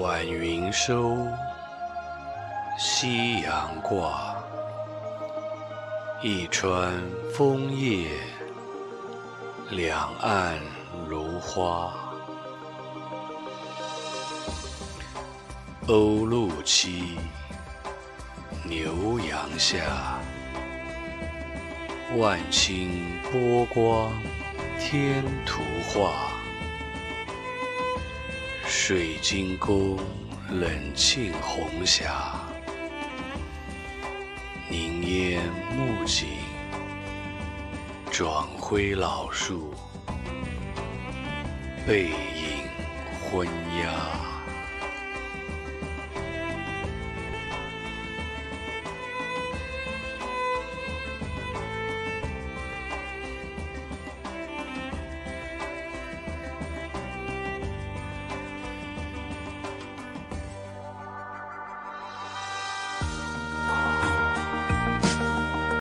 晚云收，夕阳挂，一川枫叶，两岸如花。鸥鹭栖，牛羊下，万顷波光天图画。水晶宫冷沁红霞，凝烟暮景，转辉老树，背影昏鸦。